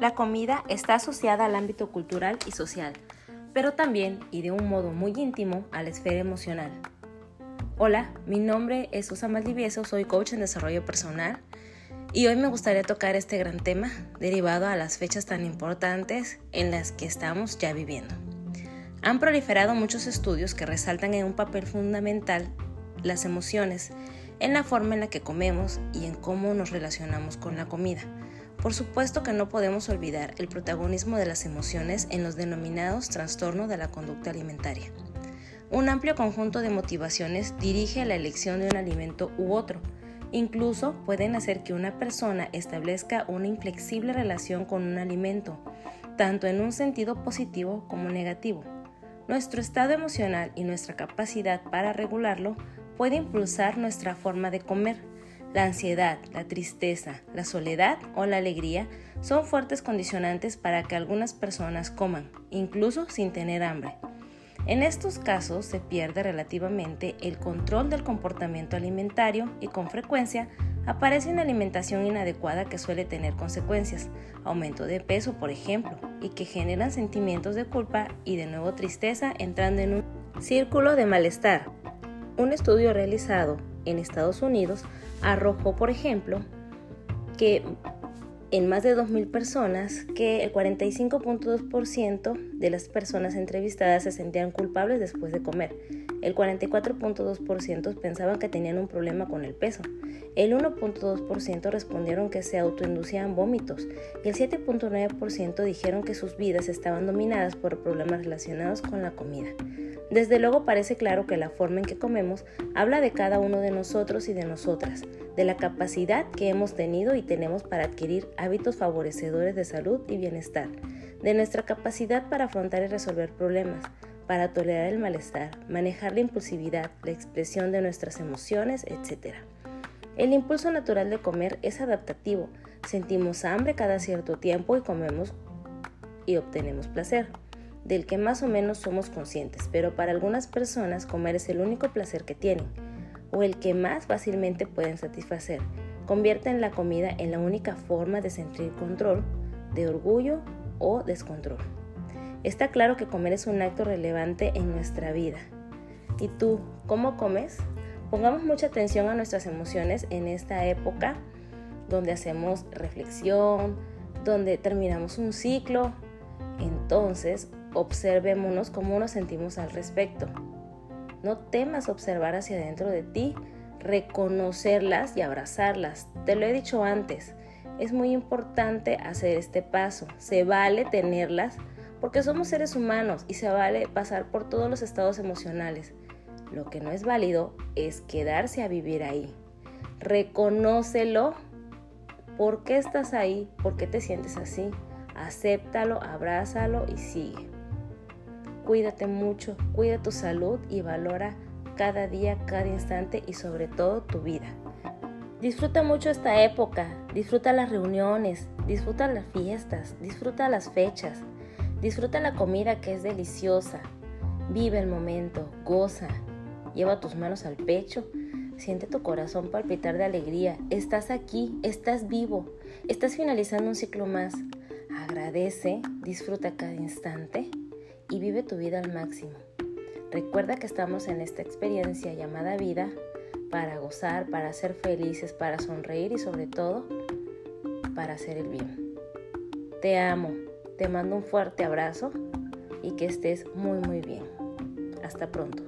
La comida está asociada al ámbito cultural y social, pero también, y de un modo muy íntimo, a la esfera emocional. Hola, mi nombre es Susan Maldivieso, soy coach en desarrollo personal y hoy me gustaría tocar este gran tema derivado a las fechas tan importantes en las que estamos ya viviendo. Han proliferado muchos estudios que resaltan en un papel fundamental las emociones, en la forma en la que comemos y en cómo nos relacionamos con la comida. Por supuesto que no podemos olvidar el protagonismo de las emociones en los denominados trastornos de la conducta alimentaria. Un amplio conjunto de motivaciones dirige a la elección de un alimento u otro. Incluso pueden hacer que una persona establezca una inflexible relación con un alimento, tanto en un sentido positivo como negativo. Nuestro estado emocional y nuestra capacidad para regularlo puede impulsar nuestra forma de comer la ansiedad, la tristeza, la soledad o la alegría son fuertes condicionantes para que algunas personas coman, incluso sin tener hambre. En estos casos se pierde relativamente el control del comportamiento alimentario y con frecuencia aparece una alimentación inadecuada que suele tener consecuencias, aumento de peso por ejemplo, y que generan sentimientos de culpa y de nuevo tristeza entrando en un círculo de malestar. Un estudio realizado en Estados Unidos arrojó, por ejemplo, que en más de 2.000 personas, que el 45.2% de las personas entrevistadas se sentían culpables después de comer. El 44.2% pensaban que tenían un problema con el peso. El 1.2% respondieron que se autoinducían vómitos. Y el 7.9% dijeron que sus vidas estaban dominadas por problemas relacionados con la comida. Desde luego parece claro que la forma en que comemos habla de cada uno de nosotros y de nosotras, de la capacidad que hemos tenido y tenemos para adquirir hábitos favorecedores de salud y bienestar, de nuestra capacidad para afrontar y resolver problemas, para tolerar el malestar, manejar la impulsividad, la expresión de nuestras emociones, etc. El impulso natural de comer es adaptativo, sentimos hambre cada cierto tiempo y comemos y obtenemos placer del que más o menos somos conscientes, pero para algunas personas comer es el único placer que tienen, o el que más fácilmente pueden satisfacer. Convierten la comida en la única forma de sentir control, de orgullo o descontrol. Está claro que comer es un acto relevante en nuestra vida. ¿Y tú, cómo comes? Pongamos mucha atención a nuestras emociones en esta época donde hacemos reflexión, donde terminamos un ciclo. Entonces, observémonos cómo nos sentimos al respecto. No temas observar hacia adentro de ti, reconocerlas y abrazarlas. Te lo he dicho antes, es muy importante hacer este paso. Se vale tenerlas porque somos seres humanos y se vale pasar por todos los estados emocionales. Lo que no es válido es quedarse a vivir ahí. Reconócelo. ¿Por qué estás ahí? ¿Por qué te sientes así? Acéptalo, abrázalo y sigue. Cuídate mucho, cuida tu salud y valora cada día, cada instante y sobre todo tu vida. Disfruta mucho esta época, disfruta las reuniones, disfruta las fiestas, disfruta las fechas, disfruta la comida que es deliciosa. Vive el momento, goza, lleva tus manos al pecho, siente tu corazón palpitar de alegría. Estás aquí, estás vivo, estás finalizando un ciclo más. Agradece, disfruta cada instante y vive tu vida al máximo. Recuerda que estamos en esta experiencia llamada vida para gozar, para ser felices, para sonreír y sobre todo para hacer el bien. Te amo, te mando un fuerte abrazo y que estés muy muy bien. Hasta pronto.